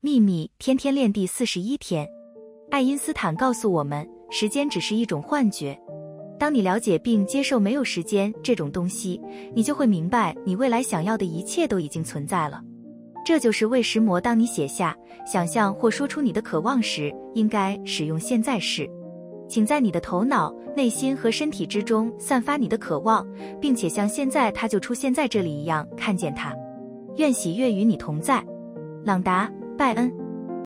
秘密天天练第四十一天，爱因斯坦告诉我们，时间只是一种幻觉。当你了解并接受没有时间这种东西，你就会明白，你未来想要的一切都已经存在了。这就是为什么当你写下、想象或说出你的渴望时，应该使用现在式。请在你的头脑、内心和身体之中散发你的渴望，并且像现在它就出现在这里一样看见它。愿喜悦与你同在。朗达·拜恩。